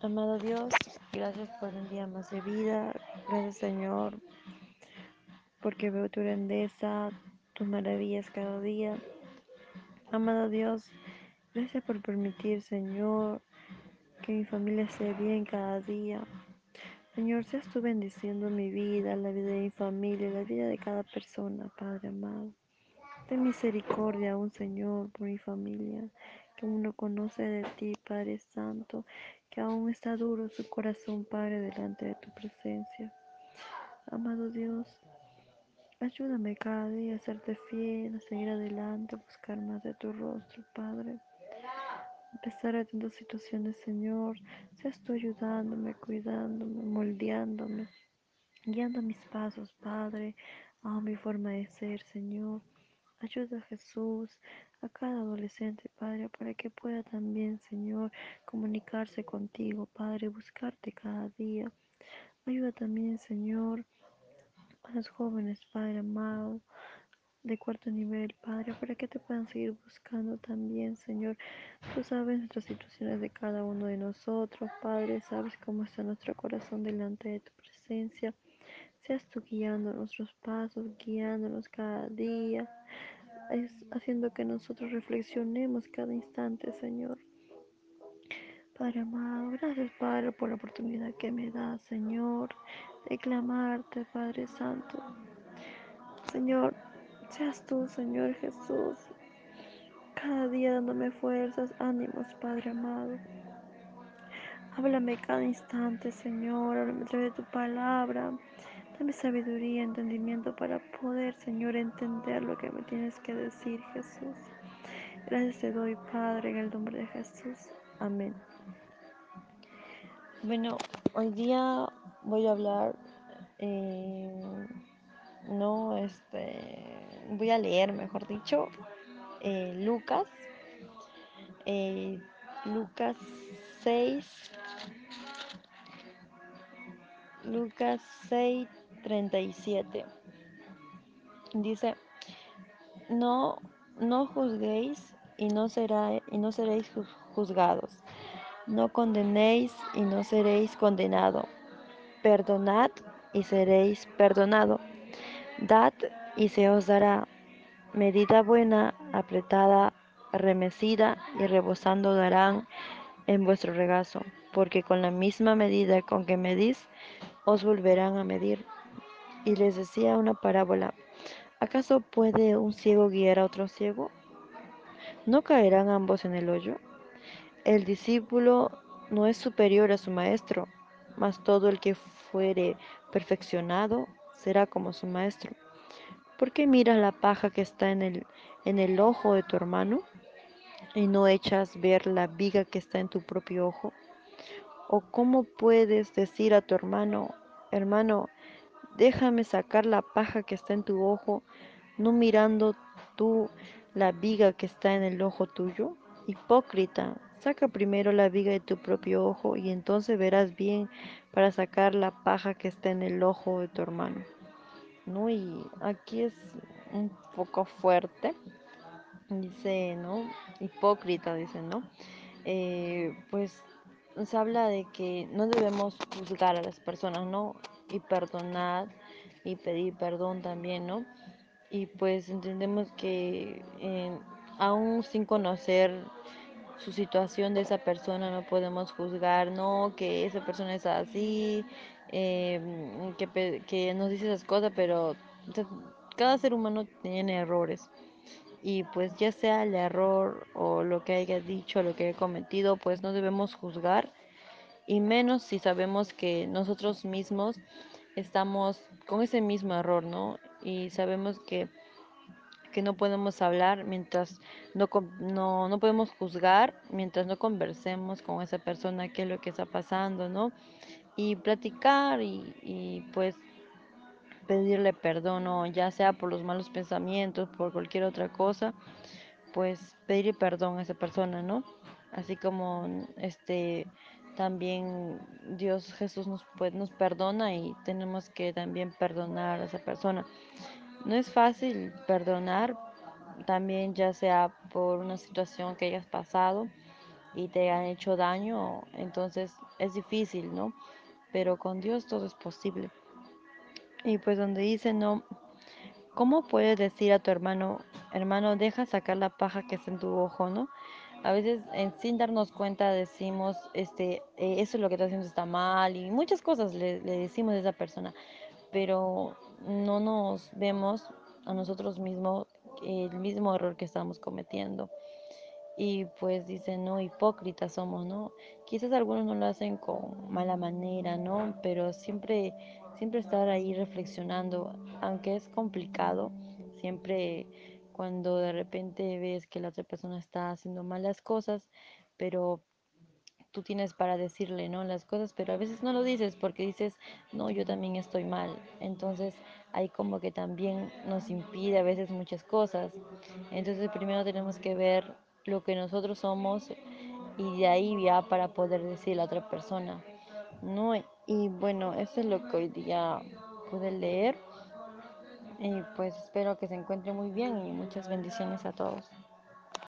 Amado Dios, gracias por un día más de vida. Gracias Señor, porque veo tu grandeza, tus maravillas cada día. Amado Dios, gracias por permitir, Señor, que mi familia esté bien cada día. Señor, seas tú bendiciendo mi vida, la vida de mi familia, la vida de cada persona, Padre amado. Ten misericordia aún, Señor, por mi familia, que aún no conoce de ti, Padre Santo, que aún está duro su corazón, Padre, delante de tu presencia. Amado Dios, ayúdame cada día a serte fiel, a seguir adelante, a buscar más de tu rostro, Padre. A pesar de tantas situaciones, Señor, seas tú ayudándome, cuidándome, moldeándome, guiando mis pasos, Padre, a mi forma de ser, Señor. Ayuda a Jesús, a cada adolescente, Padre, para que pueda también, Señor, comunicarse contigo, Padre, buscarte cada día. Ayuda también, Señor, a los jóvenes, Padre amado, de cuarto nivel, Padre, para que te puedan seguir buscando también, Señor. Tú sabes nuestras situaciones de cada uno de nosotros, Padre, sabes cómo está nuestro corazón delante de tu presencia. Seas tú guiando nuestros pasos, guiándonos cada día, es haciendo que nosotros reflexionemos cada instante, Señor. Padre amado, gracias Padre por la oportunidad que me das, Señor, de clamarte, Padre Santo. Señor, seas tú, Señor Jesús, cada día dándome fuerzas, ánimos, Padre amado. Háblame cada instante, Señor, háblame a través de tu palabra. Dame sabiduría, entendimiento para poder, Señor, entender lo que me tienes que decir, Jesús. Gracias te doy, Padre, en el nombre de Jesús. Amén. Bueno, hoy día voy a hablar, eh, no, este, voy a leer, mejor dicho, eh, Lucas, eh, Lucas 6, Lucas 6, 37. Dice, no, no juzguéis y no, será, y no seréis juzgados. No condenéis y no seréis condenado. Perdonad y seréis perdonado. Dad y se os dará. Medida buena, apretada, remecida y rebosando darán en vuestro regazo, porque con la misma medida con que medís, os volverán a medir. Y les decía una parábola. ¿Acaso puede un ciego guiar a otro ciego? ¿No caerán ambos en el hoyo? El discípulo no es superior a su maestro, mas todo el que fuere perfeccionado será como su maestro. ¿Por qué miras la paja que está en el, en el ojo de tu hermano y no echas ver la viga que está en tu propio ojo? ¿O cómo puedes decir a tu hermano, hermano, déjame sacar la paja que está en tu ojo, no mirando tú la viga que está en el ojo tuyo? Hipócrita, saca primero la viga de tu propio ojo y entonces verás bien para sacar la paja que está en el ojo de tu hermano. ¿No? Y aquí es un poco fuerte, dice, ¿no? Hipócrita, dice, ¿no? Eh, pues se habla de que no debemos juzgar a las personas, ¿no? Y perdonar y pedir perdón también, ¿no? Y pues entendemos que eh, aún sin conocer su situación de esa persona no podemos juzgar, no, que esa persona es así, eh, que, que nos dice esas cosas, pero cada ser humano tiene errores y pues ya sea el error o lo que haya dicho, lo que haya cometido, pues no debemos juzgar y menos si sabemos que nosotros mismos estamos con ese mismo error, ¿no? Y sabemos que, que no podemos hablar mientras no, no, no podemos juzgar, mientras no conversemos con esa persona qué es lo que está pasando, ¿no? Y platicar y, y pues pedirle perdón, ya sea por los malos pensamientos, por cualquier otra cosa, pues pedirle perdón a esa persona, ¿no? Así como este también Dios Jesús nos pues, nos perdona y tenemos que también perdonar a esa persona. No es fácil perdonar, también ya sea por una situación que hayas pasado y te han hecho daño, entonces es difícil, ¿no? Pero con Dios todo es posible. Y pues donde dice, no, ¿cómo puedes decir a tu hermano, hermano, deja sacar la paja que está en tu ojo, ¿no? A veces en, sin darnos cuenta decimos, este, "Eh, eso es lo que estás haciendo está mal y muchas cosas le, le decimos a esa persona, pero no nos vemos a nosotros mismos el mismo error que estamos cometiendo. Y pues dicen, no, hipócritas somos, ¿no? Quizás algunos no lo hacen con mala manera, ¿no? Pero siempre, siempre estar ahí reflexionando, aunque es complicado, siempre cuando de repente ves que la otra persona está haciendo malas cosas, pero tú tienes para decirle, ¿no? Las cosas, pero a veces no lo dices porque dices, no, yo también estoy mal. Entonces, ahí como que también nos impide a veces muchas cosas. Entonces, primero tenemos que ver lo que nosotros somos y de ahí ya para poder decirle a la otra persona, ¿no? Y bueno, eso es lo que hoy día pude leer y pues espero que se encuentre muy bien y muchas bendiciones a todos.